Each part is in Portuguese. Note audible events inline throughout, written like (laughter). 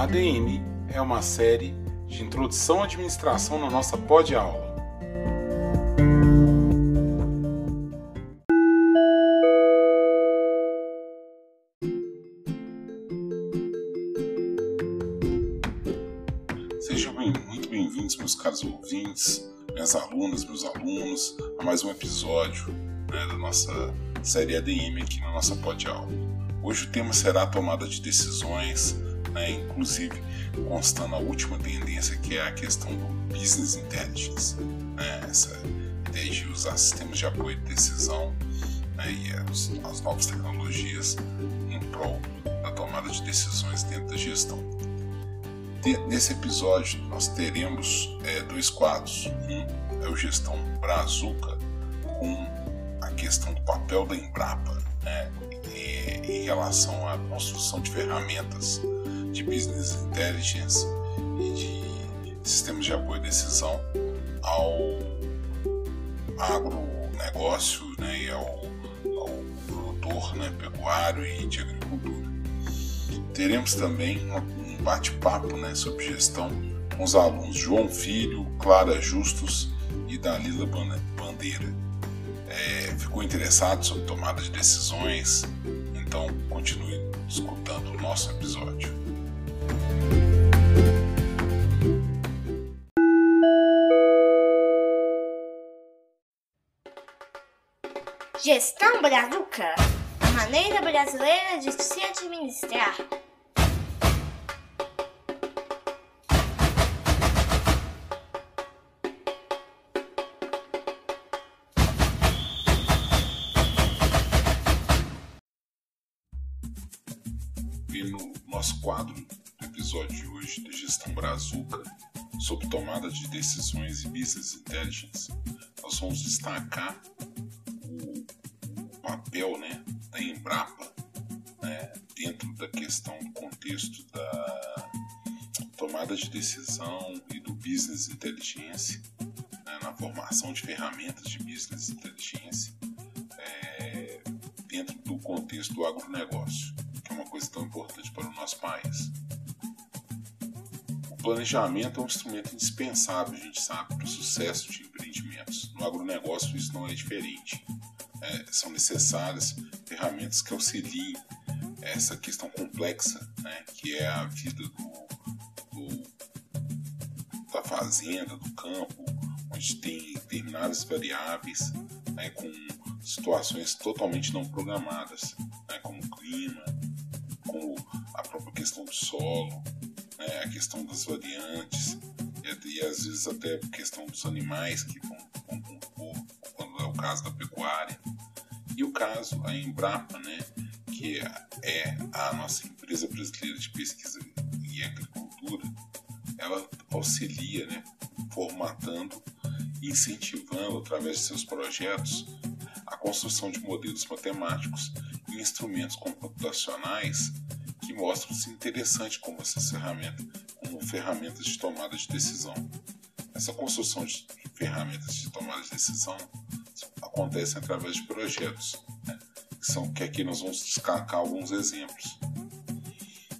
ADM é uma série de introdução à administração na nossa pod-aula. Sejam bem, muito bem-vindos, meus caros ouvintes, minhas alunas, meus alunos, a mais um episódio né, da nossa série ADM aqui na nossa pod-aula. Hoje o tema será a tomada de decisões, né, inclusive constando a última tendência que é a questão do Business Intelligence, né, essa ideia de usar sistemas de apoio de decisão né, e as, as novas tecnologias em prol da tomada de decisões dentro da gestão. Nesse episódio, nós teremos é, dois quadros. Um é o Gestão Brazuca, com a questão do papel da Embrapa né, em relação à construção de ferramentas de business intelligence e de sistemas de apoio à decisão ao agronegócio né, e ao, ao produtor né, pecuário e de agricultura. Teremos também um bate-papo né, sobre gestão com os alunos João Filho, Clara Justus e Dalila Bandeira. É, ficou interessado sobre tomada de decisões? Então continue escutando o nosso episódio. Gestão Brazuca a maneira brasileira de se administrar. E no nosso quadro episódio de hoje de Gestão Brazuca, sobre tomada de decisões e business intelligence, nós vamos destacar papel né, da Embrapa né, dentro da questão do contexto da tomada de decisão e do business intelligence, né, na formação de ferramentas de business intelligence é, dentro do contexto do agronegócio, que é uma coisa tão importante para o nosso país. Planejamento é um instrumento indispensável, a gente sabe, para o sucesso de empreendimentos. No agronegócio isso não é diferente é, são necessárias ferramentas que auxiliem essa questão complexa, né, que é a vida do, do, da fazenda, do campo, onde tem determinadas variáveis né, com situações totalmente não programadas, né, como o clima, como a própria questão do solo, né, a questão das variantes e, e às vezes até a questão dos animais que vão, compor, quando é o caso da pecuária. E o caso, a Embrapa, né, que é a nossa empresa brasileira de pesquisa e agricultura, ela auxilia, né, formatando incentivando, através de seus projetos, a construção de modelos matemáticos e instrumentos computacionais que mostram-se interessantes como essa ferramenta, como ferramentas de tomada de decisão. Essa construção de ferramentas de tomada de decisão acontecem através de projetos, né? que, são, que aqui nós vamos destacar alguns exemplos.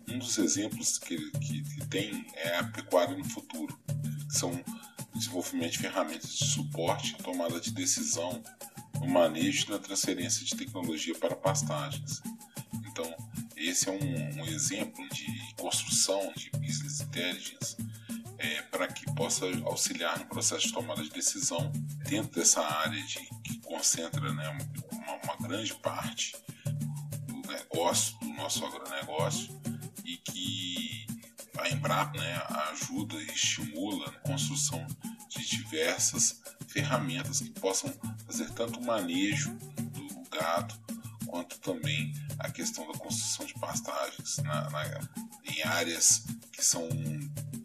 Um dos exemplos que, que, que tem é a pecuária no futuro, que são desenvolvimento de ferramentas de suporte tomada de decisão, no manejo e na transferência de tecnologia para pastagens. Esse é um, um exemplo de construção de business intelligence é, para que possa auxiliar no processo de tomada de decisão dentro dessa área de, que concentra né, uma, uma grande parte do negócio, do nosso agronegócio, e que a Embrapa né, ajuda e estimula a construção de diversas ferramentas que possam fazer tanto o manejo do gado quanto também a questão da construção de pastagens na, na, em áreas que são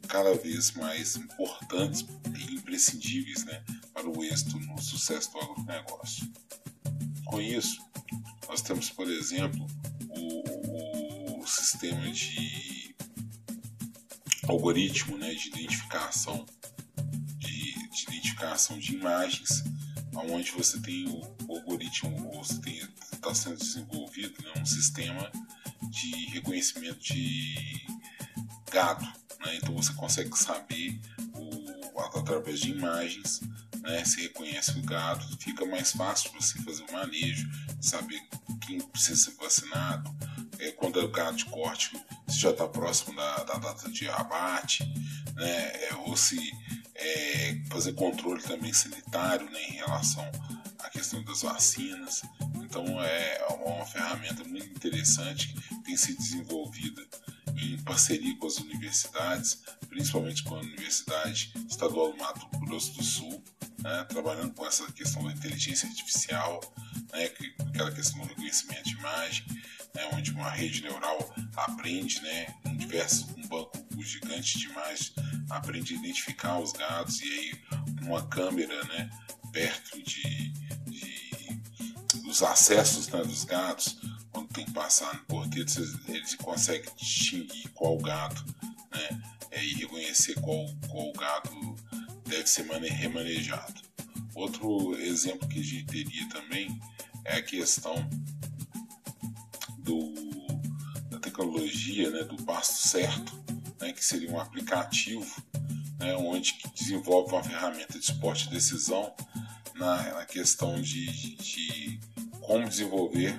cada vez mais importantes e imprescindíveis né, para o êxito no sucesso do agronegócio. Com isso, nós temos, por exemplo, o, o sistema de algoritmo né, de identificação de, de, identificação de imagens, onde você tem o, algoritmo, você está sendo desenvolvido né, um sistema de reconhecimento de gado. Né? Então você consegue saber o, através de imagens né, se reconhece o gado, fica mais fácil você fazer o manejo, saber quem precisa ser vacinado, é, quando é o gado de corte, se já está próximo da, da, data de abate, né, é, ou se é, fazer controle também sanitário né, em relação à questão das vacinas. Então é uma ferramenta muito interessante que tem sido desenvolvida em parceria com as universidades, principalmente com a Universidade Estadual do Mato Grosso do Sul, né, trabalhando com essa questão da inteligência artificial, né, aquela questão do reconhecimento de imagem, né, onde uma rede neural aprende, né, um diverso um banco gigante de imagens, aprende a identificar os gados e aí uma câmera, né, perto de dos acessos né, dos gados, quando tem que passar no porteiro, eles conseguem distinguir qual gado, né, e reconhecer qual, qual gado deve ser remanejado. Outro exemplo que a gente teria também é a questão do, da tecnologia né, do pasto certo, né, que seria um aplicativo né, onde desenvolve uma ferramenta de esporte de decisão na, na questão de, de, como desenvolver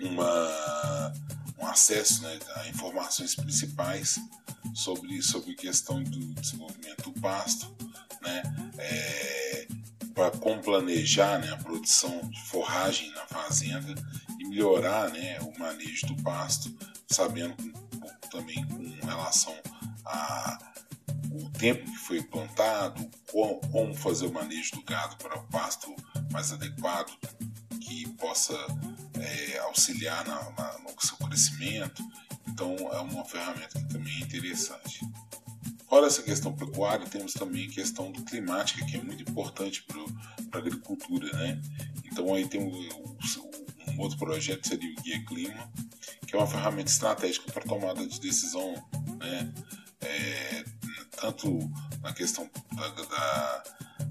uma, um acesso né, a informações principais sobre, sobre questão do desenvolvimento do pasto, né? É, para como planejar né, a produção de forragem na fazenda e melhorar né, o manejo do pasto, sabendo também com relação a o tempo que foi plantado, como, como fazer o manejo do gado para o pasto mais adequado, que possa é, auxiliar na, na, no seu crescimento então é uma ferramenta que também é interessante. Fora essa questão pecuária, temos também a questão do climática, que é muito importante para a agricultura, né? Então aí tem um, outro projeto que seria o Guia Clima, que é uma ferramenta estratégica para tomada de decisão, né? É, tanto na questão da, da,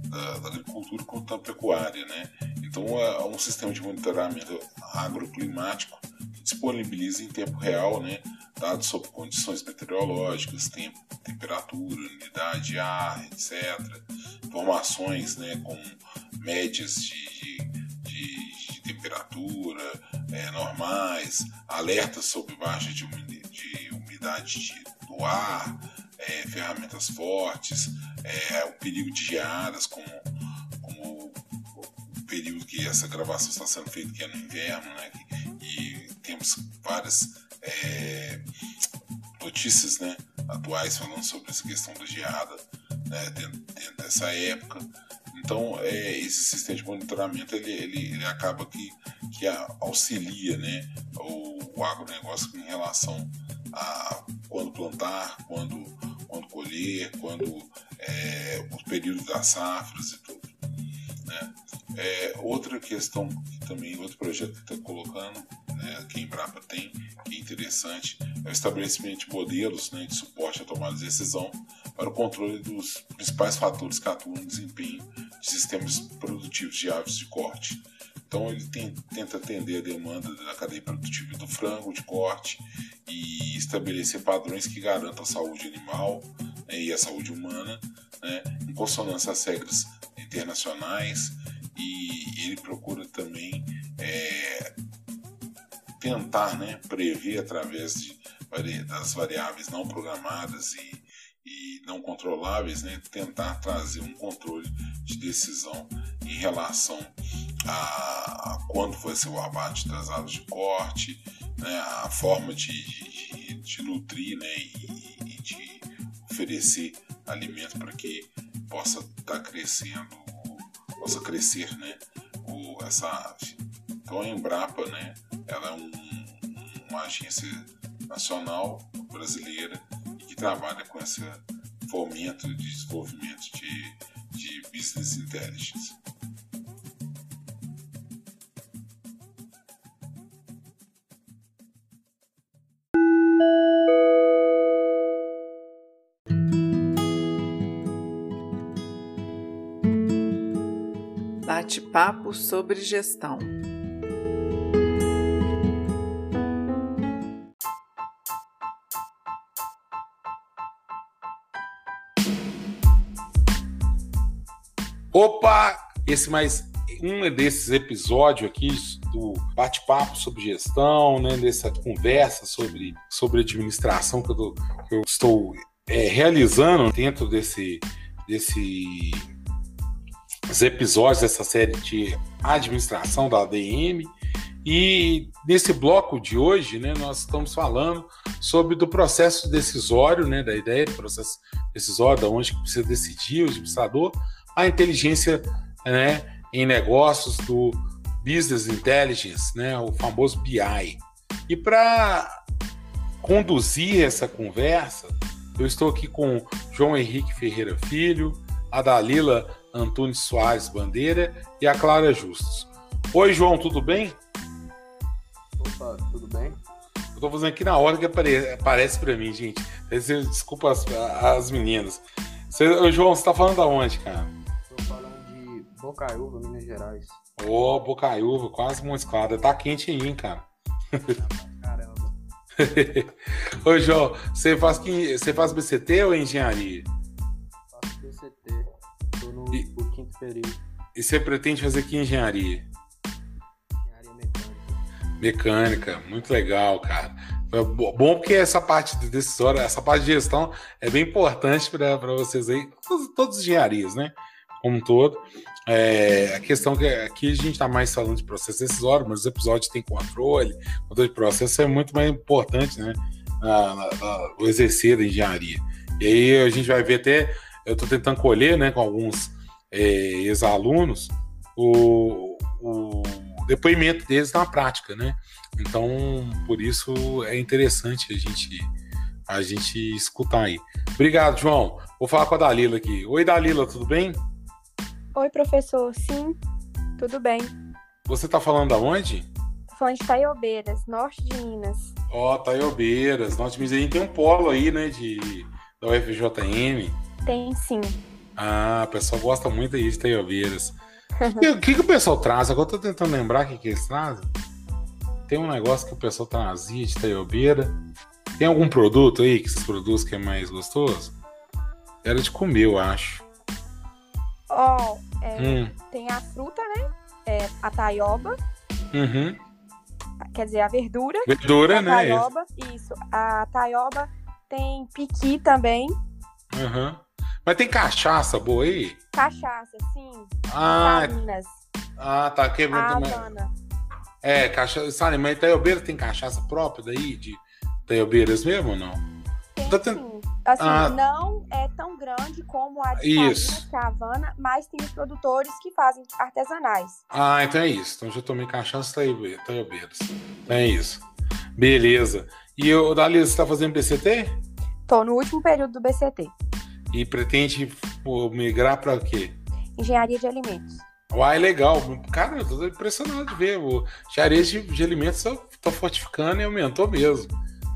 da, da, agricultura quanto da pecuária, né? Então é um sistema de monitoramento agroclimático disponibiliza em tempo real né, dados sobre condições meteorológicas, tempo, temperatura, umidade de ar, etc. Informações né, com médias de, de, de temperatura é, normais, alertas sobre baixa de, de umidade de, do ar, é, ferramentas fortes, é, o perigo de geadas, como, como período que essa gravação está sendo feita, que é no inverno, né, e temos várias é, notícias né, atuais falando sobre essa questão da geada né, dentro, dentro, dessa época. Então, é, esse sistema de monitoramento ele, ele, ele acaba que, que auxilia né, o, o agronegócio em relação a quando plantar, quando, quando colher, quando é, os períodos das safras e tudo. Né? É, outra questão que também, outro projeto que está colocando né, que a Embrapa tem, que é interessante, é o estabelecimento de modelos né, de suporte à tomada de decisão para o controle dos principais fatores que atuam no desempenho de sistemas produtivos de aves de corte. Então ele tem, tenta atender a demanda da cadeia produtiva do frango de corte e estabelecer padrões que garantam a saúde animal né, e a saúde humana, né, em consonância às regras internacionais. E ele procura também é, tentar né, prever através de, das variáveis não programadas e, e não controláveis, né, tentar trazer um controle de decisão em relação a, a quando vai ser o abate aves de corte, né, a forma de, de, de nutrir né, e, e, de oferecer alimento para que possa estar tá crescendo, possa crescer né, o, essa ave. Então a Embrapa, né, ela é um, uma agência nacional brasileira trabalha com esse fomento de desenvolvimento de, de business intelligence. Bate-papo sobre gestão. Esse mais um desses episódios aqui do bate-papo sobre gestão, né, dessa conversa sobre, sobre administração que eu, tô, que eu estou é, realizando dentro desse, desse episódios dessa série de administração da ADM. E nesse bloco de hoje, né, nós estamos falando sobre do processo decisório, né, da ideia do processo decisório, da onde precisa decidir o administrador, a inteligência né, em negócios do Business Intelligence, né, o famoso BI. E para conduzir essa conversa, eu estou aqui com João Henrique Ferreira Filho, a Dalila Antunes Soares Bandeira e a Clara Justus. Oi, João, tudo bem? Opa, tudo bem? Eu estou fazendo aqui na hora que apare aparece para mim, gente. Desculpa as, as meninas. Você, João, você está falando da onde, cara? Bocaiúva, Minas Gerais. Ô, oh, Bocaiúva, quase escada. Tá quente aí, hein, cara. Caramba. (laughs) Ô, João, você faz, você faz BCT ou engenharia? Faço BCT. Tô no, e, no quinto período. E você pretende fazer que engenharia? Engenharia mecânica. Mecânica, muito legal, cara. Bom porque essa parte de decisória, essa parte de gestão é bem importante para vocês aí, todas as engenharias, né? Como um todo. É, a questão que aqui a gente está mais falando de processo decisório, mas os episódios têm controle, controle de processo é muito mais importante, né? Na, na, na, o exercer da engenharia. E aí a gente vai ver até, eu estou tentando colher, né, com alguns é, ex-alunos, o, o depoimento deles na prática, né? Então, por isso é interessante a gente a gente escutar aí. Obrigado, João. Vou falar com a Dalila aqui. Oi, Dalila, tudo bem? Oi, professor. Sim, tudo bem. Você tá falando aonde? Tô falando de Taiobeiras, norte de Minas. Ó, oh, Taiobeiras, norte de Minas. A gente tem um polo aí, né, de, da UFJM. Tem, sim. Ah, o pessoal gosta muito aí de Taiobeiras. (laughs) O que, que, o pessoal traz? Agora eu tô tentando lembrar o que, que eles trazem. Tem um negócio que o pessoal trazia de Taiobeira. Tem algum produto aí que vocês produzem que é mais gostoso? Era de comer, eu acho. Ó, oh, é, hum. tem a fruta, né? É, a taioba. Uhum. Quer dizer, a verdura. Verdura, a né? Taioba, isso. A taioba tem piqui também. Uhum. Mas tem cachaça boa aí? Cachaça, sim. Ah, Salinas. ah tá. Que... A Havana. É, cachaça. Sabe, mas Taiobeira tem cachaça própria daí? De Taiobeiras mesmo ou não? Tem, tá sim. Assim, ah, não é tão grande como a de Salinas, que é a Havana, mas tem os produtores que fazem artesanais. Ah, então é isso. Então já tomei cachaça Taiobeiras. Então é isso. Beleza. E o Dalila, você tá fazendo BCT? Tô no último período do BCT. E pretende migrar para o quê? Engenharia de alimentos. Uai, legal. Cara, eu tô impressionado de ver. Engenharia de, de alimentos tá fortificando e aumentou mesmo.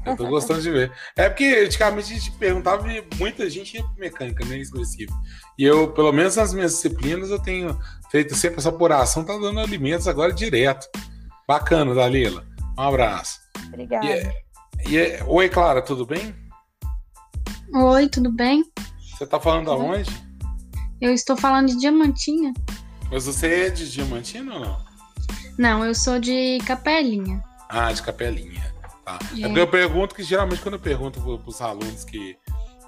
Eu tô gostando de ver. É porque antigamente a gente perguntava e muita gente ia pra mecânica, né? Exclusivo. E eu, pelo menos nas minhas disciplinas, eu tenho feito sempre essa apuração, tá dando alimentos agora direto. Bacana, Dalila. Um abraço. Obrigada. E, é, e é, Oi, Clara, tudo bem? Oi, tudo bem? Você tá falando uhum. aonde? Eu estou falando de Diamantina. Mas você é de Diamantina ou não? Não, eu sou de Capelinha. Ah, de Capelinha. Tá. É. é porque eu pergunto que geralmente quando eu pergunto para os alunos que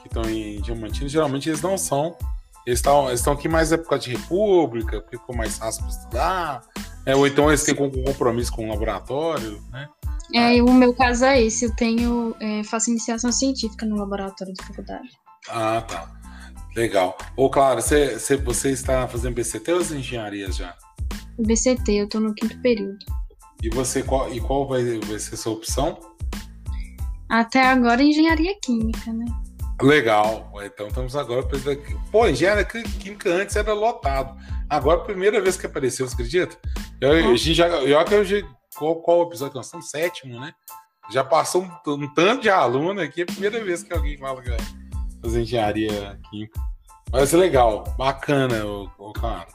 estão em Diamantina, geralmente eles não são. Eles estão aqui mais na época de república, porque ficou mais fácil para estudar. É, ou então eles têm um compromisso com o laboratório, né? É, o meu caso é esse, eu tenho, é, faço iniciação científica no laboratório da faculdade. Ah, tá. Legal. Ô, Clara, você, você, está fazendo BCT ou engenharias já? BCT, eu estou no quinto período. E você qual, e qual vai, vai ser a sua opção? Até agora engenharia química, né? Legal. Então estamos agora. Pô, engenharia química antes era lotado. Agora, primeira vez que apareceu, você acredita? Eu, a gente já, eu, eu, qual, qual episódio que nós estamos? Sétimo, né? Já passou um, um, tanto de aluno aqui, é a primeira vez que alguém fala que vai fazer engenharia química. Mas legal, bacana, o cara.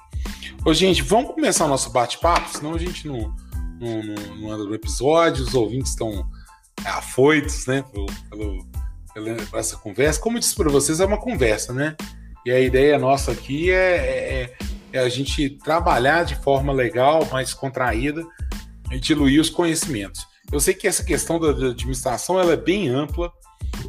Ô, gente, vamos começar o nosso bate-papo, senão a gente não, no episódio, os ouvintes estão afoitos, né, pelo, pelo, pela essa conversa. Como eu disse para vocês, é uma conversa, né? E a ideia nossa aqui é, é, é a gente trabalhar de forma legal, mais contraída e diluir os conhecimentos. Eu sei que essa questão da administração ela é bem ampla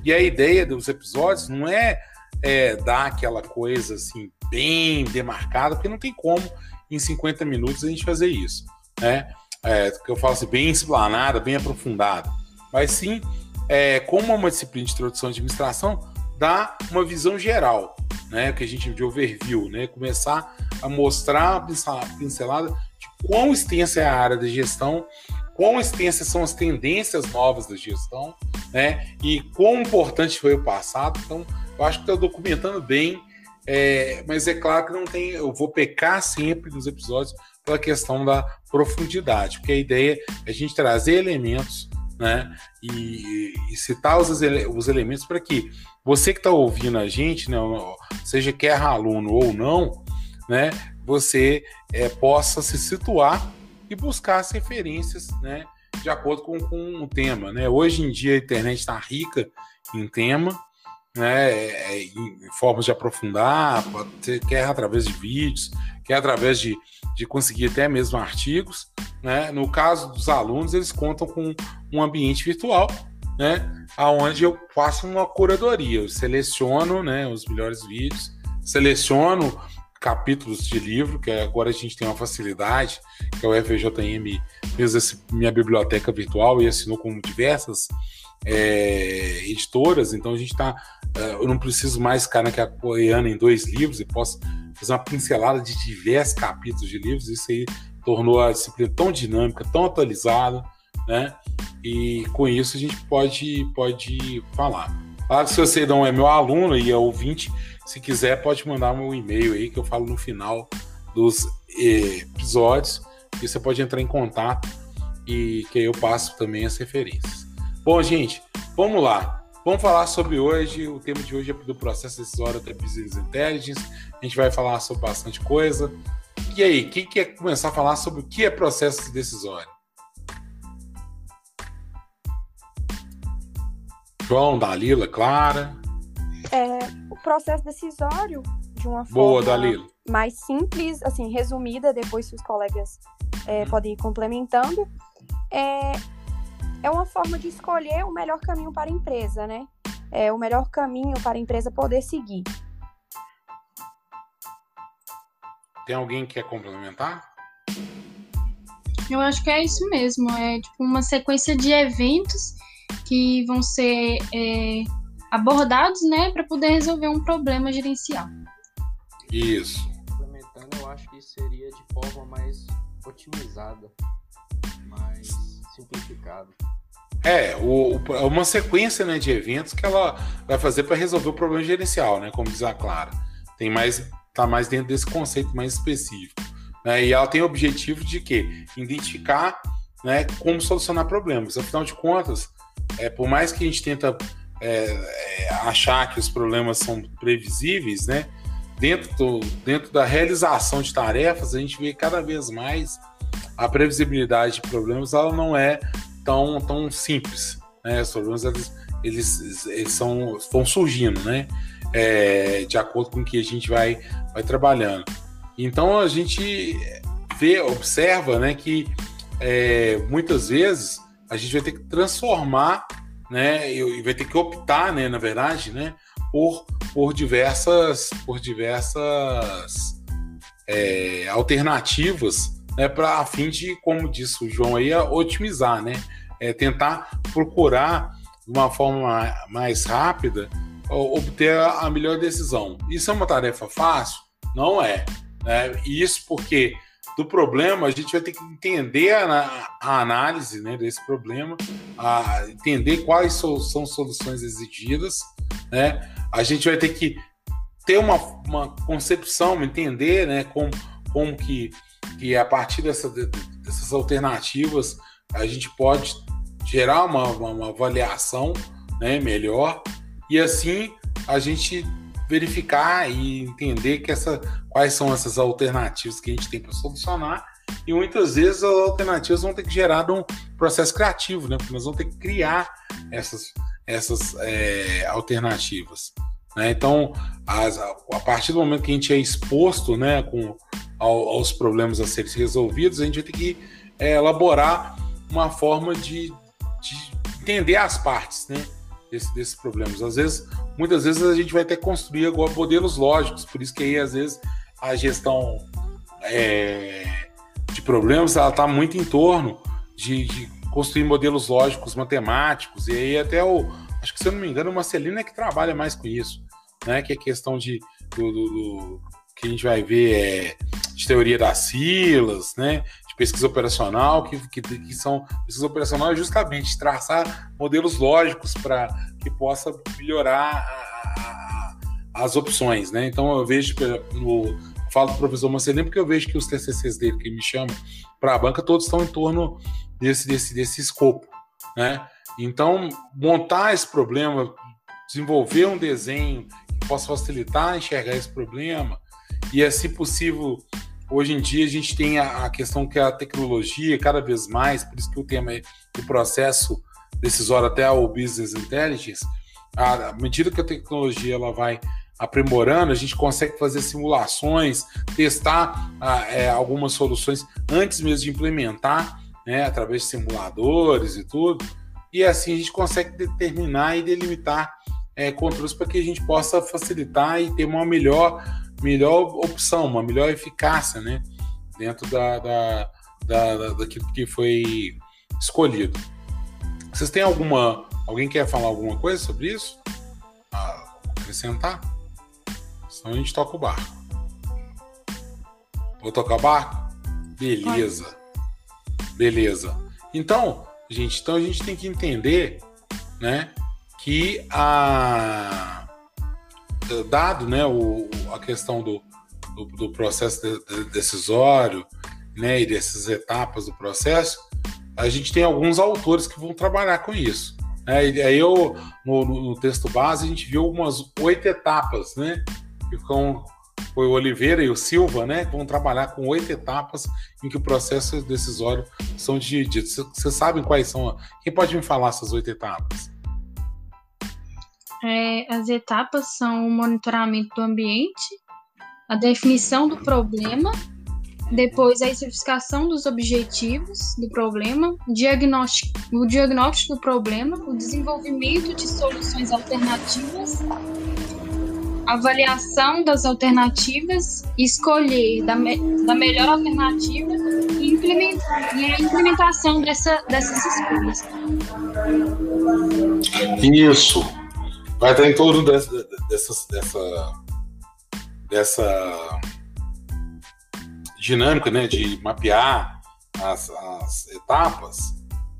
e a ideia dos episódios não é, é dar aquela coisa assim bem demarcada, porque não tem como em 50 minutos a gente fazer isso, né? É, que eu falo assim, bem explanada, bem aprofundada, mas sim, é, como é uma disciplina de introdução à administração, dá uma visão geral, né? Que a gente de overview, né? Começar a mostrar a pincelada de quão extensa é a área da gestão, quão extensas são as tendências novas da gestão, né? E quão importante foi o passado. Então, eu acho que estou documentando bem, é, mas é claro que não tem. Eu vou pecar sempre nos episódios pela questão da profundidade, porque a ideia é a gente trazer elementos, né? E, e citar os, os elementos para que você que está ouvindo a gente, né, seja quer aluno ou não, né, você é, possa se situar e buscar as referências, né, de acordo com, com o tema, né. Hoje em dia a internet está rica em tema, né, é, é, em formas de aprofundar, quer através de vídeos, quer através de, de conseguir até mesmo artigos, né. No caso dos alunos, eles contam com um ambiente virtual, né, aonde eu faço uma curadoria, eu seleciono, né, os melhores vídeos, seleciono capítulos de livro, que agora a gente tem uma facilidade, que é o FJM fez essa minha biblioteca virtual e assinou com diversas é, editoras, então a gente está. É, eu não preciso mais ficar naquela apoiando em dois livros e posso fazer uma pincelada de diversos capítulos de livros. Isso aí tornou a disciplina tão dinâmica, tão atualizada, né? E com isso a gente pode, pode falar. Claro que se você não é meu aluno e é ouvinte, se quiser, pode mandar meu e-mail aí que eu falo no final dos eh, episódios. E você pode entrar em contato e que aí eu passo também as referências. Bom, gente, vamos lá. Vamos falar sobre hoje. O tema de hoje é do processo decisório da Business Intelligence. A gente vai falar sobre bastante coisa. E aí, quem quer começar a falar sobre o que é processo decisório? João, Dalila, Clara. É, o processo decisório, de uma Boa, forma Dalila. mais simples, assim, resumida, depois se os colegas é, podem ir complementando, é, é uma forma de escolher o melhor caminho para a empresa, né? É o melhor caminho para a empresa poder seguir. Tem alguém que quer complementar? Eu acho que é isso mesmo. É tipo uma sequência de eventos que vão ser é, abordados, né, para poder resolver um problema gerencial. Isso. Implementando, eu acho que seria de forma mais otimizada, mais simplificada. É, o, o, uma sequência né, de eventos que ela vai fazer para resolver o problema gerencial, né? Como diz a Clara. Tem mais, tá mais dentro desse conceito mais específico. Né? E ela tem o objetivo de quê? Identificar né, como solucionar problemas. Afinal de contas, é, por mais que a gente tenta é, é, achar que os problemas são previsíveis, né? Dentro, do, dentro da realização de tarefas, a gente vê cada vez mais a previsibilidade de problemas, ela não é tão, tão simples. Né? Os problemas eles, eles, eles são, vão surgindo, né? É, de acordo com o que a gente vai, vai trabalhando. Então a gente vê, observa, né, que é, muitas vezes a gente vai ter que transformar, né, e vai ter que optar, né, na verdade, né, por, por diversas, por diversas é, alternativas, né, para a fim de, como disse o João aí, otimizar, né, é, tentar procurar de uma forma mais rápida obter a melhor decisão. Isso é uma tarefa fácil? Não é. Né? Isso porque do problema, a gente vai ter que entender a, a análise né, desse problema, a, entender quais so, são soluções exigidas, né? A gente vai ter que ter uma, uma concepção, entender né, como, como que, que a partir dessa, dessas alternativas a gente pode gerar uma, uma, uma avaliação né, melhor e assim a gente verificar e entender que essa, quais são essas alternativas que a gente tem para solucionar. E muitas vezes as alternativas vão ter que gerar um processo criativo, né? Porque nós vamos ter que criar essas, essas é, alternativas. Né? Então, as, a partir do momento que a gente é exposto né, com, ao, aos problemas a serem resolvidos, a gente vai ter que é, elaborar uma forma de, de, entender as partes, né? Desse, desses problemas. Às vezes, muitas vezes a gente vai que construir agora modelos lógicos, por isso que aí às vezes a gestão é, de problemas ela está muito em torno de, de, construir modelos lógicos matemáticos, e aí até o. Acho que se eu não me engano, o Marcelino é que trabalha mais com isso, né? Que é questão de. Do, do, do que a gente vai ver é, de teoria das siglas, né? De pesquisa operacional, que, que, que são. Pesquisa operacional é justamente traçar modelos lógicos para que possa melhorar a, as opções, né? Então eu vejo no falo do professor Marcelino porque eu vejo que os TCCs dele que me chamam para a banca todos estão em torno desse, desse, desse escopo, né? Então, montar esse problema, desenvolver um desenho que possa facilitar enxergar esse problema e, se possível, hoje em dia a gente tem a, a questão que a tecnologia cada vez mais, por isso que o tema é o processo decisório até o business intelligence, à medida que a tecnologia ela vai aprimorando, a gente consegue fazer simulações, testar é, algumas soluções antes mesmo de implementar, né, através de simuladores e tudo. E assim a gente consegue determinar e delimitar é, controles para que a gente possa facilitar e ter uma melhor, melhor opção, uma melhor eficácia né, dentro da, da, da, da, daquilo que foi escolhido. Vocês têm alguma. Alguém quer falar alguma coisa sobre isso? Ah, acrescentar? Senão a gente toca o barco. Vou tocar o barco? Beleza. Beleza. Então, gente, então a gente tem que entender, né, que a dado, né, o, a questão do, do, do processo de, de, decisório, né, e dessas etapas do processo, a gente tem alguns autores que vão trabalhar com isso. Né? Aí eu, no, no, texto base, a gente viu umas oito etapas, né? que foi o Oliveira e o Silva, né, que vão trabalhar com oito etapas em que o processo decisório são divididos. Vocês sabem quais são? Quem pode me falar essas oito etapas? É, as etapas são o monitoramento do ambiente, a definição do problema, depois a especificação dos objetivos do problema, diagnóstico, o diagnóstico do problema, o desenvolvimento de soluções alternativas avaliação das alternativas, escolher da, me, da melhor alternativa e, implementar, e a implementação dessa, dessas escolhas. Isso. Vai estar em torno dessa, dessa, dessa, dessa dinâmica né, de mapear as, as etapas,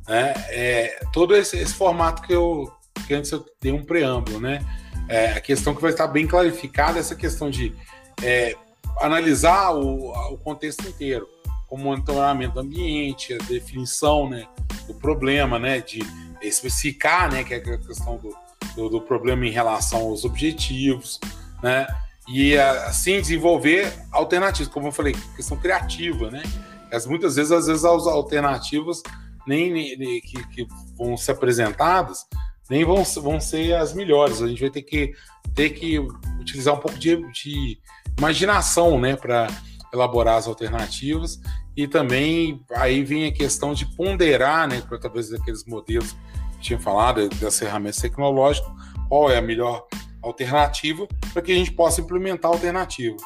né, é, todo esse, esse formato que eu que antes eu dei um preâmbulo, né? é, a questão que vai estar bem clarificada essa questão de é, analisar o, o, contexto inteiro, o monitoramento do ambiente, a definição né, do problema, né, de especificar, né, que é a questão do, do, do problema em relação aos objetivos, né, e assim desenvolver alternativas, como eu falei, questão criativa, né, as, muitas vezes, às vezes as alternativas nem, nem que, que vão ser apresentadas nem vão, vão ser as melhores. A gente vai ter que, ter que utilizar um pouco de, de imaginação né, para elaborar as alternativas. E também aí vem a questão de ponderar, né, através daqueles modelos tinha falado, das ferramentas tecnológicas, qual é a melhor alternativa para que a gente possa implementar a alternativa.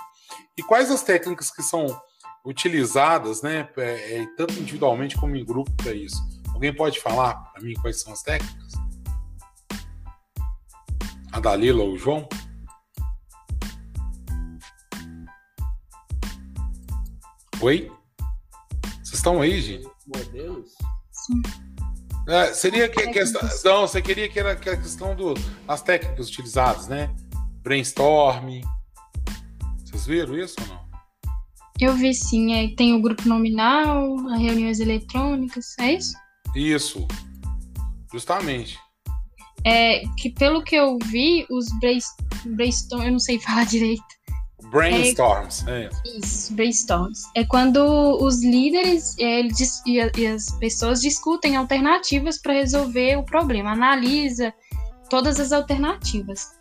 E quais as técnicas que são utilizadas, né, é, é tanto individualmente como em grupo para isso? Alguém pode falar para mim quais são as técnicas? A Dalila ou o João? Oi? Vocês estão aí, gente? Modelos? Sim. É, seria que a questão. Não, você queria que era a questão das técnicas utilizadas, né? Brainstorm. Vocês viram isso ou não? Eu vi sim, tem o grupo nominal, as reuniões eletrônicas, é isso? Isso, justamente é, que pelo que eu vi, os brainstorm, eu não sei (laughs) falar direito. Brainstorms, é, é. Isso, brainstorms. É quando os líderes é, eles, e, e as pessoas discutem alternativas para resolver o problema, analisa todas as alternativas.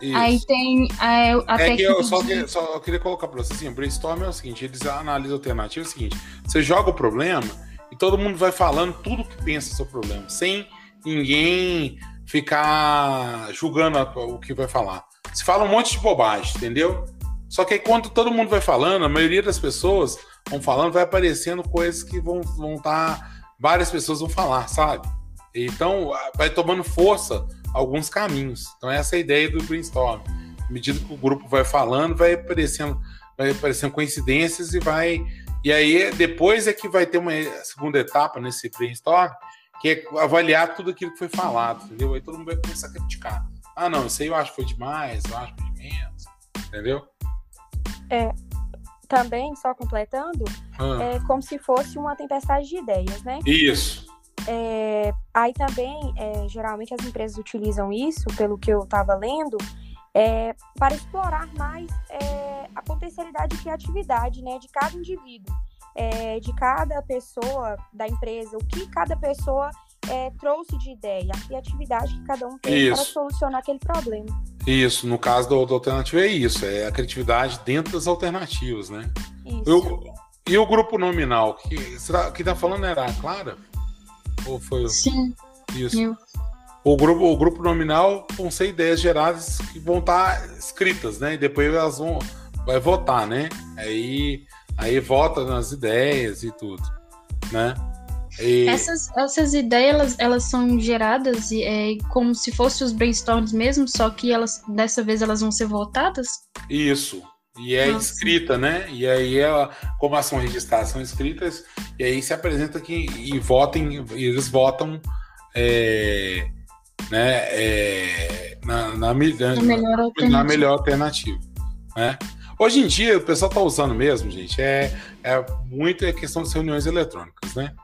Isso. Aí tem é, a é que eu só, de... só eu queria colocar para você assim, o brainstorm é o seguinte, eles analisam a alternativa é o seguinte, você joga o problema e todo mundo vai falando tudo que pensa sobre o problema, sem ninguém ficar julgando o que vai falar. Se fala um monte de bobagem, entendeu? Só que aí, quando todo mundo vai falando, a maioria das pessoas vão falando, vai aparecendo coisas que vão estar. Vão tá, várias pessoas vão falar, sabe? Então, vai tomando força alguns caminhos. Então, essa é a ideia do brainstorm. À medida que o grupo vai falando, vai aparecendo, vai aparecendo coincidências e vai. E aí, depois é que vai ter uma segunda etapa nesse brainstorm, que é avaliar tudo aquilo que foi falado, entendeu? Aí todo mundo vai começar a criticar. Ah, não, isso aí eu acho que foi demais, eu acho que foi de menos, entendeu? É, também, só completando, ah. é como se fosse uma tempestade de ideias, né? Isso. É, aí também, é, geralmente as empresas utilizam isso, pelo que eu estava lendo, é, para explorar mais é, a potencialidade de criatividade né, de cada indivíduo, é, de cada pessoa da empresa, o que cada pessoa é, trouxe de ideia, a criatividade que cada um tem isso. para solucionar aquele problema. Isso, no caso do, do alternativo é isso, é a criatividade dentro das alternativas, né? Isso. Eu, e o grupo nominal, que, será, que tá falando era a Clara? Ou foi Sim. Isso. Eu. O grupo, o grupo nominal vão ser ideias geradas que vão estar tá escritas, né? E depois elas vão vai votar, né? Aí, aí vota nas ideias e tudo, né? E... Essas, essas ideias, elas, elas são geradas é, como se fossem os brainstorms mesmo, só que elas dessa vez elas vão ser votadas? Isso. E é Nossa. escrita, né? E aí, ela, como elas são registradas, são escritas, e aí se apresenta aqui e votem, e eles votam é, né, é, na, na, na, melhor na, melhor alternativa. Né? Hoje em dia, o pessoal está usando mesmo, gente, é, é muito a questão das reuniões eletrônicas, né?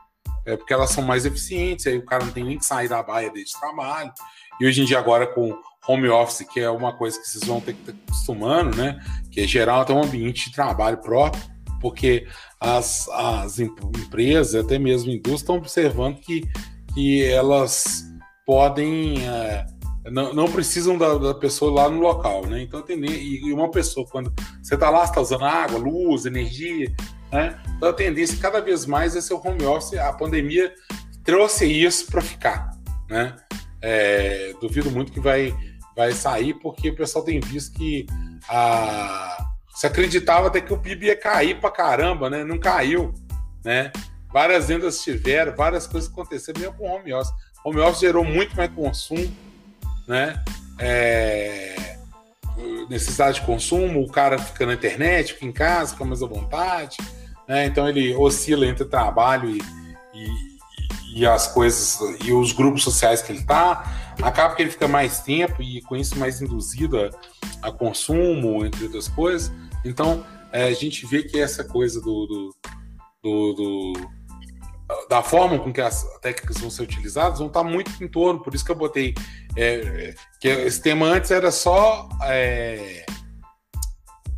É porque elas são mais eficientes, aí o cara não tem nem que sair da baia dele de trabalho. E hoje em dia, agora com home office, que é uma coisa que vocês vão ter que estar acostumando, né? Que é geral até um ambiente de trabalho próprio, porque as, as empresas, até mesmo indústrias, estão observando que, que elas podem. É, não, não, precisam da, da, pessoa lá no local, né? Então, tem, e uma pessoa, quando você está lá, está usando água, luz, energia, né? Então a tendência cada vez mais é ser o home office. A pandemia trouxe isso para ficar. Né? É, duvido muito que vai, vai sair, porque o pessoal tem visto que a, se acreditava até que o PIB ia cair para caramba, né? Não caiu. Né? Várias vendas tiveram, várias coisas aconteceram, mesmo com o home office. O home office gerou muito mais consumo, né? É, necessidade de consumo, o cara fica na internet, fica em casa, fica mais à vontade. Né? Então ele oscila entre trabalho e, e, e, as coisas e os grupos sociais que ele está. Acaba que ele fica mais tempo e com isso mais induzido a, consumo, entre outras coisas. Então é, a gente vê que essa coisa do, do, do, do da forma com que as técnicas vão ser utilizadas vão estar muito em torno, por isso que eu botei é, que esse tema antes era só é,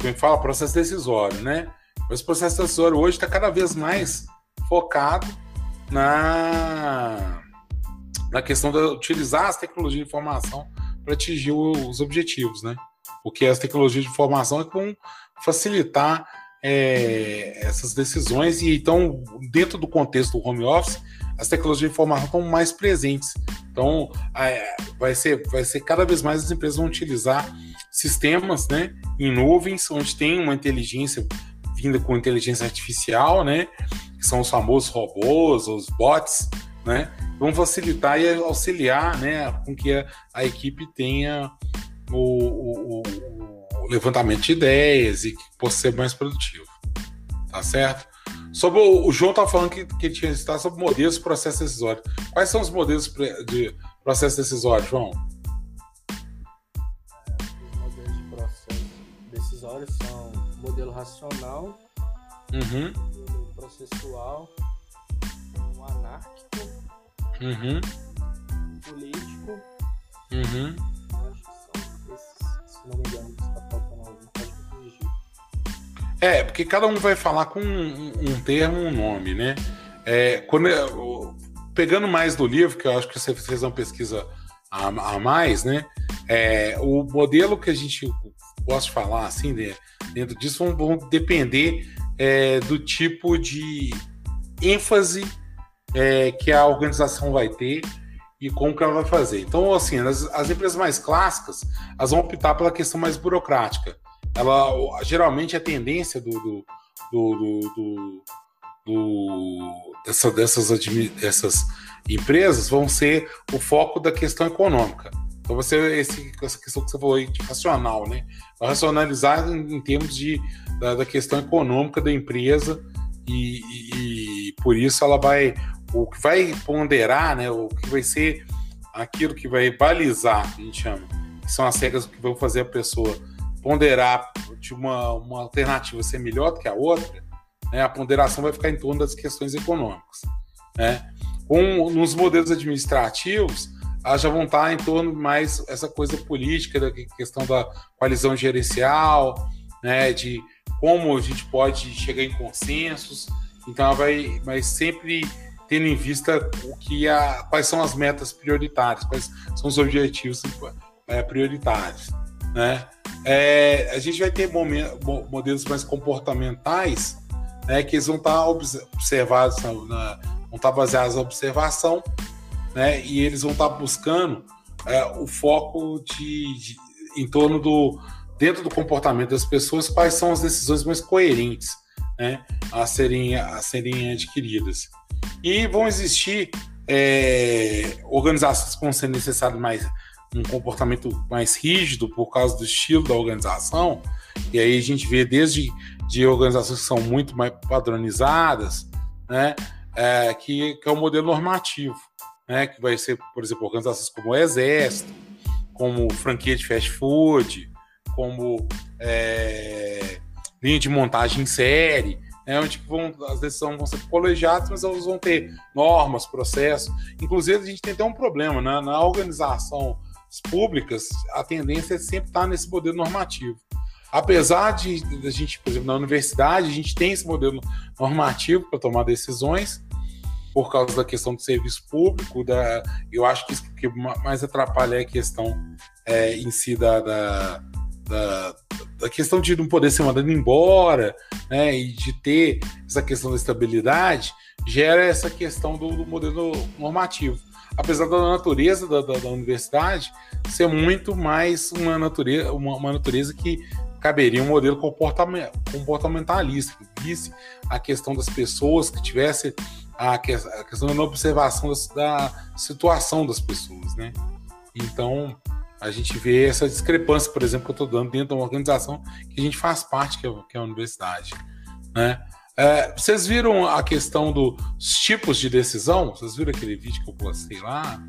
é que fala? Processo decisório, né? Mas o processo decisório hoje está cada vez mais focado na, na questão de utilizar as tecnologias de informação para atingir os objetivos, né? Porque as tecnologias de informação é com facilitar é, essas decisões e então dentro do contexto do home office as tecnologias de informação estão mais presentes. Então é, vai ser vai ser cada vez mais as empresas vão utilizar sistemas, né, em nuvens onde tem uma inteligência vinda com inteligência artificial, né? Que são os famosos robôs, os bots, né? Vão facilitar e auxiliar, né? Com que a, a equipe tenha o, o, o, levantamento de ideias e que possa ser mais produtivo. Tá certo? Sobre o, o João tá falando que, que tinha citado sobre modelos de processo decisório. Quais são os modelos de processo decisório, João? os modelos de processo decisório são racional, uhum. modelo processual, anárquico, uhum. político. Uhum. Acho que são esses, se não me engano, está faltando algum, pode corrigir. É, porque cada um vai falar com um, um termo, um nome, né? É, quando eu, pegando mais do livro, que eu acho que você fez uma pesquisa a, a mais, né? É, o modelo que a gente posso falar assim né, dentro disso vão, vão depender é, do tipo de ênfase é, que a organização vai ter e como que ela vai fazer. Então, assim, as, as empresas mais clássicas, elas vão optar pela questão mais burocrática. Ela, geralmente, a tendência do, do, do, do, do, dessa, dessas, dessas empresas vão ser o foco da questão econômica. Então, você, esse, essa questão que você falou aí de racional, né? Racionalizar em, em termos de, da, da, questão econômica da empresa e, e, e por isso ela vai o que vai ponderar, né, o que vai ser aquilo que vai balizar, que a gente chama, que são as regras que vão fazer a pessoa ponderar de uma, uma alternativa ser melhor do que a outra, né, a ponderação vai ficar em torno das questões econômicas. Né? Com, nos modelos administrativos, já vão estar em torno mais essa coisa política, da questão da coalizão gerencial, né, de como a gente pode chegar em consensos. Então, ela vai, vai sempre tendo em vista o que a, quais são as metas prioritárias, quais são os objetivos é, prioritários. Né? É, a gente vai ter modelos mais comportamentais né, que eles vão estar observados, na, na, vão estar baseados na observação né, e eles vão estar buscando é, o foco de, de, em torno do dentro do comportamento das pessoas quais são as decisões mais coerentes né, a serem a serem adquiridas. E vão existir é, organizações que vão ser necessário mais um comportamento mais rígido por causa do estilo da organização. E aí a gente vê desde de organizações que são muito mais padronizadas, né, é, que, que é o modelo normativo, né, que vai ser, por exemplo, organizações como o Exército, como franquia de fast food, como é, linha de montagem em série, né, onde vão, as decisões vão ser colegiadas, mas elas vão ter normas, processos. Inclusive, a gente tem até um problema, né? na organização públicas, a tendência é sempre estar nesse modelo normativo. Apesar de a gente, por exemplo, na universidade, a gente tem esse modelo normativo para tomar decisões, por causa da questão do serviço público, da, eu acho que isso que mais atrapalha é a questão é, em si da, da, da, da questão de não poder ser mandado embora, né, e de ter essa questão da estabilidade, gera essa questão do, do modelo normativo. Apesar da natureza da, da, da, universidade ser muito mais uma natureza, uma, uma natureza que caberia um modelo comportamentalista, que visse a questão das pessoas, que tivesse a, questão da observação da situação das pessoas, né? Então, a gente vê essa discrepância, por exemplo, que eu estou dando dentro de uma organização que a gente faz parte, que é, que é a universidade. Né? É, vocês viram a questão dos tipos de decisão? Vocês viram aquele vídeo que eu postei lá?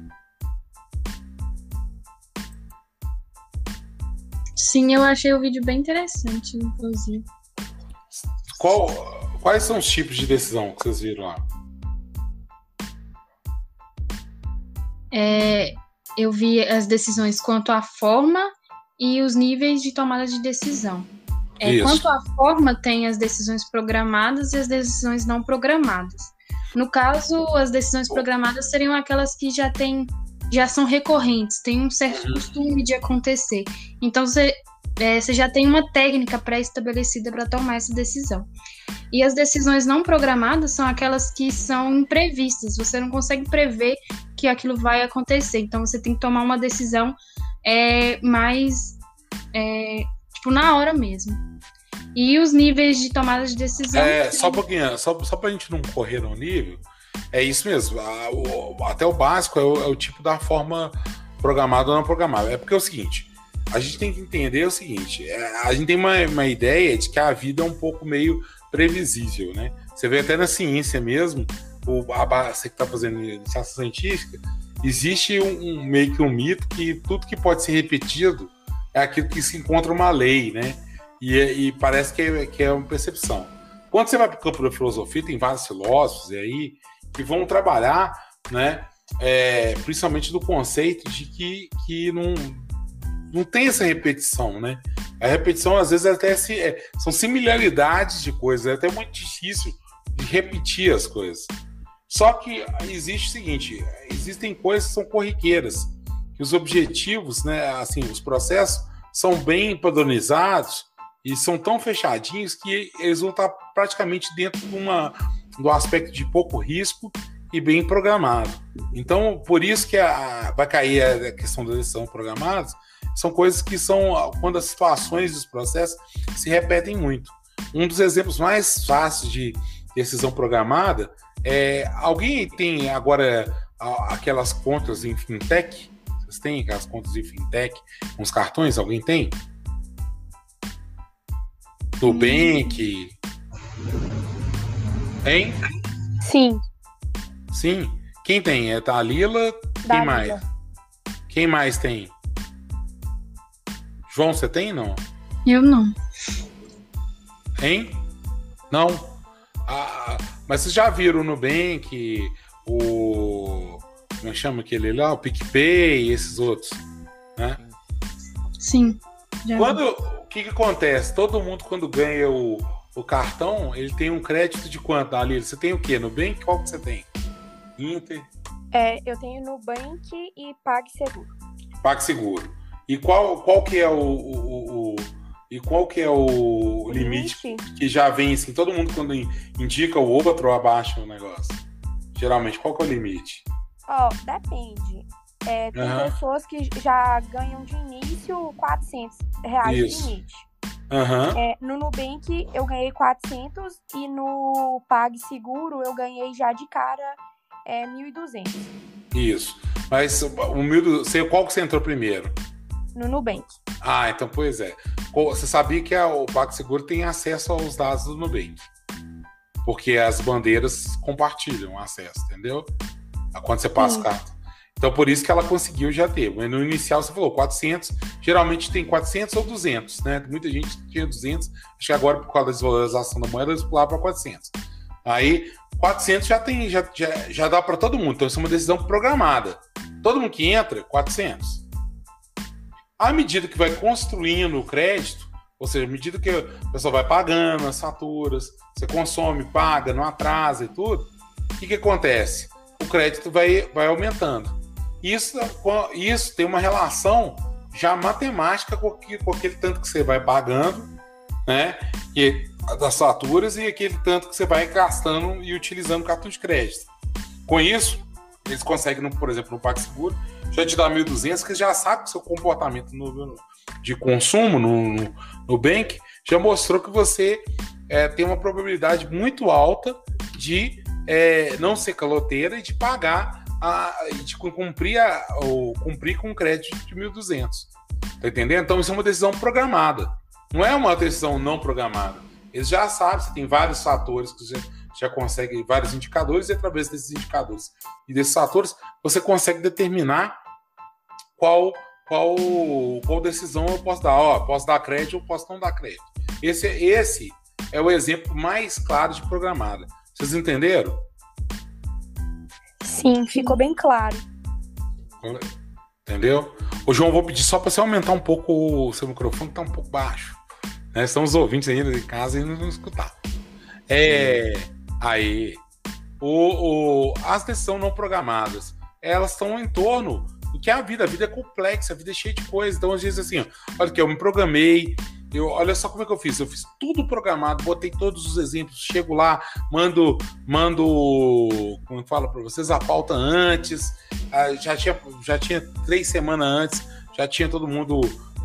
Sim, eu achei o vídeo bem interessante, inclusive. Qual, quais são os tipos de decisão que vocês viram lá? É, eu vi as decisões quanto à forma e os níveis de tomada de decisão. É, quanto à forma, tem as decisões programadas e as decisões não programadas. No caso, as decisões programadas seriam aquelas que já têm, já são recorrentes, têm um certo uhum. costume de acontecer. Então você, é, você já tem uma técnica pré-estabelecida para tomar essa decisão. E as decisões não programadas são aquelas que são imprevistas. Você não consegue prever que aquilo vai acontecer. Então você tem que tomar uma decisão é, mais é, tipo na hora mesmo. E os níveis de tomada de decisão. É, só um pouquinho, só, só pra gente não correr no nível, é isso mesmo. A, o, até o básico é o, é o, tipo da forma programada ou não programada. É porque é o seguinte. A gente tem que entender o seguinte: é, a gente tem uma, uma ideia de que a vida é um pouco meio previsível, né? Você vê até na ciência mesmo, o, a, você que está fazendo ciência científica, existe um, um, meio que um mito que tudo que pode ser repetido é aquilo que se encontra uma lei, né? E, e parece que é, que é uma percepção. Quando você vai para o campo da filosofia, tem vários filósofos aí que vão trabalhar, né? É, principalmente do conceito de que, que não, não tem essa repetição, né? A repetição, às vezes, até se, é, são similaridades de coisas, é até muito difícil de repetir as coisas. Só que existe o seguinte: existem coisas que são corriqueiras, que os objetivos, né, assim, os processos são bem padronizados e são tão fechadinhos que eles vão estar praticamente dentro de uma, do aspecto de pouco risco e bem programado. Então, por isso que a, vai cair a questão da decisão programados, são coisas que são quando as situações dos processos se repetem muito. Um dos exemplos mais fáceis de decisão programada é alguém tem agora aquelas contas em fintech? Vocês têm aquelas contas em fintech os cartões? Alguém tem? Nubank? Tem? Sim. Sim. Quem tem? É a Lila? Quem mais? Quem mais tem? João, você tem não? Eu não. Hein? Não? Ah, mas vocês já viram o Nubank, o. Como é que chama aquele lá? O PicPay e esses outros, né? Sim. Quando, o que, que acontece? Todo mundo, quando ganha o, o cartão, ele tem um crédito de quanto, Ali? Você tem o quê? Nubank? Qual que você tem? Inter? É, eu tenho Nubank e PagSeguro. PagSeguro. E qual, qual que é o, o, o e qual que é o limite, que já vem assim? Todo mundo quando indica o outro abaixa o negócio. Geralmente, qual que é o limite? Ó, oh, depende. É, tem uhum. pessoas que já ganham de início 400 reais Isso. de limite. Uhum. É, no Nubank eu ganhei 400 e no PagSeguro eu ganhei já de cara é 1.200. Isso. Mas o mil, qual que você entrou primeiro? No Nubank. Ah, então pois é. Você sabia que a, o PagSeguro tem acesso aos dados do Nubank? Porque as bandeiras compartilham acesso, entendeu? Quando você passa o cartão. Então, por isso que ela conseguiu já ter. No inicial você falou 400, geralmente tem 400 ou 200, né? Muita gente tinha 200, acho que agora por causa da desvalorização da moeda eles pularam para 400. Aí 400 já tem, já, já, já dá para todo mundo. Então isso é uma decisão programada. Todo mundo que entra, 400. À medida que vai construindo o crédito, ou seja, à medida que a pessoa vai pagando as faturas, você consome, paga, não atrasa e tudo, o que, que acontece? O crédito vai, vai aumentando. Isso, isso tem uma relação já matemática com, com aquele tanto que você vai pagando, né? E das faturas e aquele tanto que você vai gastando e utilizando cartão de crédito. Com isso, eles conseguem, por exemplo, no PagSeguro, já te dá 1.200, que já sabe que seu comportamento no, de consumo no, no, no Bank já mostrou que você é, tem uma probabilidade muito alta de é, não ser caloteira e de pagar, a, de cumprir, a, ou, cumprir com crédito de 1.200. Tá entendendo? Então isso é uma decisão programada. Não é uma decisão não programada. Eles já sabem, você tem vários fatores que você já consegue, vários indicadores, e através desses indicadores e desses fatores, você consegue determinar qual, qual, qual decisão eu posso dar. Ó, posso dar crédito ou posso não dar crédito. Esse, esse é o exemplo mais claro de programada. Vocês entenderam? Sim, ficou bem claro. Entendeu? Ô, João, vou pedir só para você aumentar um pouco o seu microfone, que tá um pouco baixo. Né? Estamos ouvintes ainda de casa e não escutar. É, aí, o, o, as decisões não programadas, elas estão em torno do que é a vida. A vida é complexa, a vida é cheia de coisas. Então, às vezes, assim, olha que eu me programei, eu, olha só como é que eu fiz. Eu fiz tudo programado, botei todos os exemplos, chego lá, mando, mando, como eu falo para vocês, a pauta antes. Ah, já tinha, já tinha três semanas antes, já tinha todo mundo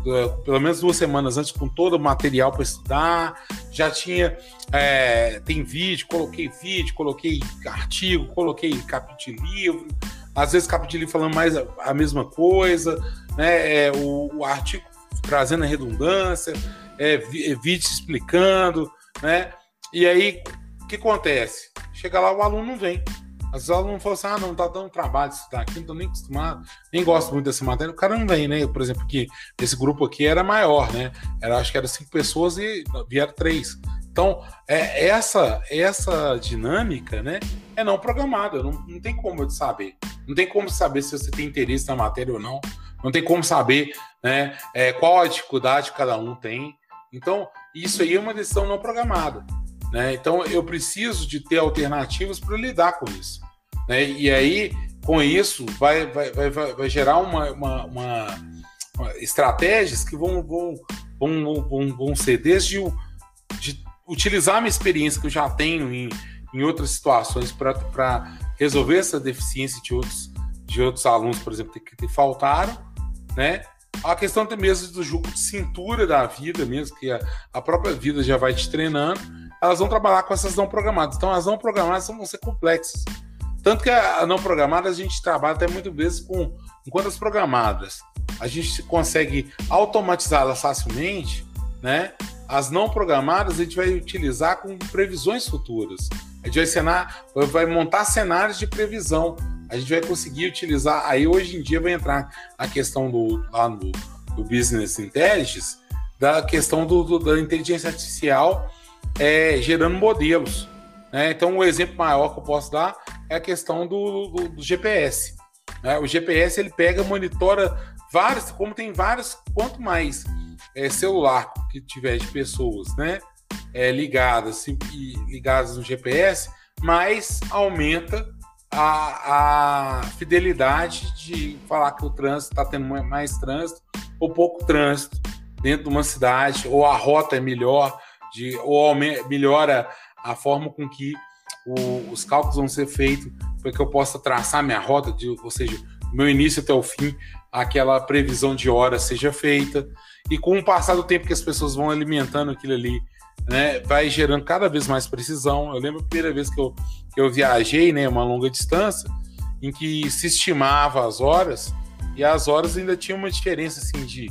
é, pelo menos duas semanas antes com todo o material para estudar. Já tinha. É, tem vídeo, coloquei vídeo, coloquei artigo, coloquei capítulo de livro. Às vezes capítulo de falando mais a, a mesma coisa, né? É, o, o, artigo trazendo a redundância, é, é, vídeo explicando, né? E aí, o que acontece? Chega lá, o aluno não vem. Às vezes o aluno fala assim: ah, não tá dando trabalho estudar aqui, não tô nem acostumado, nem gosto muito dessa matéria. O cara não vem, né? Por exemplo, que esse grupo aqui era maior, né? Era, acho que era cinco pessoas e vieram três. Então, é, essa essa dinâmica, né, é não programada. Não, não tem como eu saber. Não tem como saber se você tem interesse na matéria ou não. Não tem como saber né, é, qual a dificuldade que cada um tem. Então, isso aí é uma decisão não programada. Né? Então, eu preciso de ter alternativas para lidar com isso. Né? E aí com isso, vai, vai, vai, vai gerar uma, uma, uma, estratégias que vão, vão, vão, vão, vão ser desde o, de utilizar minha experiência que eu já tenho em, em outras situações para resolver essa deficiência de outros, de outros alunos, por exemplo, que, que faltaram, né? A questão até mesmo do jogo de cintura da vida, mesmo que a, a própria vida já vai te treinando, elas vão trabalhar com essas não programadas. Então, as não programadas vão ser complexas. Tanto que a não programada a gente trabalha até muitas vezes com, enquanto as programadas a gente consegue automatizá-las facilmente, né? As não programadas a gente vai utilizar com previsões futuras. A gente vai, cenar, vai montar cenários de previsão. A gente vai conseguir utilizar. Aí hoje em dia vai entrar a questão do, lá no, do Business Intelligence, da questão do, do da inteligência artificial é, gerando modelos. Né? Então, o um exemplo maior que eu posso dar é a questão do, do, do GPS. Né? O GPS ele pega, monitora vários, como tem vários, quanto mais é, celular que tiver de pessoas, né, é, ligadas e ligadas no GPS, mais aumenta a, a fidelidade de falar que o trânsito está tendo mais trânsito ou pouco trânsito dentro de uma cidade, ou a rota é melhor, de, ou melhora a forma com que o, os cálculos vão ser feitos para que eu possa traçar minha rota, de, ou seja, meu início até o fim, aquela previsão de hora seja feita. E com o passar do tempo que as pessoas vão alimentando aquilo ali, né, vai gerando cada vez mais precisão. Eu lembro a primeira vez que eu, que eu viajei, né, uma longa distância, em que se estimava as horas, e as horas ainda tinha uma diferença assim de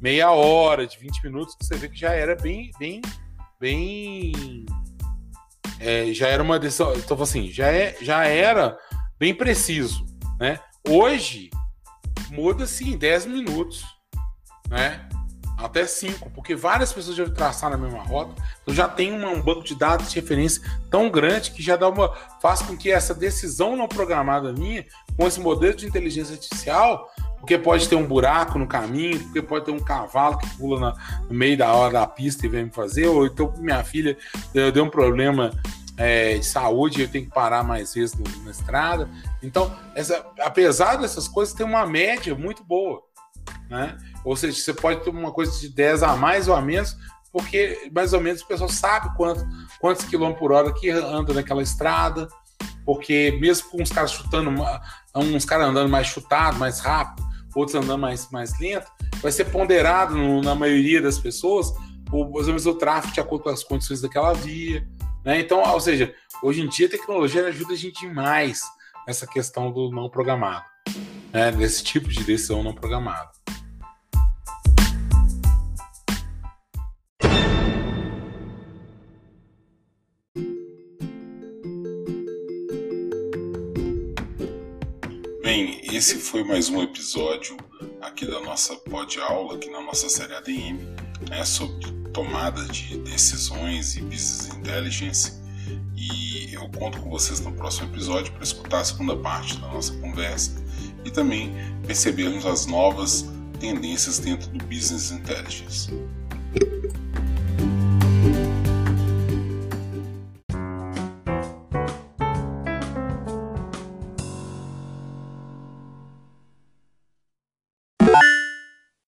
meia hora, de 20 minutos, que você vê que já era bem, bem, bem é, já era uma decisão, então assim, já, é, já era bem preciso, né? Hoje muda-se em 10 minutos, né? Até 5, porque várias pessoas já traçaram na mesma rota, então já tem uma, um banco de dados de referência tão grande que já dá uma faz com que essa decisão não programada minha, com esse modelo de inteligência artificial, porque pode ter um buraco no caminho, porque pode ter um cavalo que pula na, no meio da hora da pista e vem me fazer, ou então minha filha deu, deu um problema é, de saúde, eu tenho que parar mais vezes na estrada. Então, essa, apesar dessas coisas, tem uma média muito boa. Né? Ou seja, você pode ter uma coisa de 10 a mais ou a menos, porque mais ou menos o pessoal sabe quanto, quantos quilômetros por hora que anda naquela estrada, porque mesmo com uns caras chutando, uns caras andando mais chutado, mais rápido, outros andando mais, mais lento, vai ser ponderado no, na maioria das pessoas ou menos o tráfego de acordo com as condições daquela via. Né? Então, ou seja, hoje em dia a tecnologia ajuda a gente demais nessa questão do não programado, né? desse tipo de decisão não programada. Bem, esse foi mais um episódio aqui da nossa pod aula, aqui na nossa série ADM, né, sobre tomada de decisões e business intelligence. E eu conto com vocês no próximo episódio para escutar a segunda parte da nossa conversa e também percebermos as novas tendências dentro do business intelligence.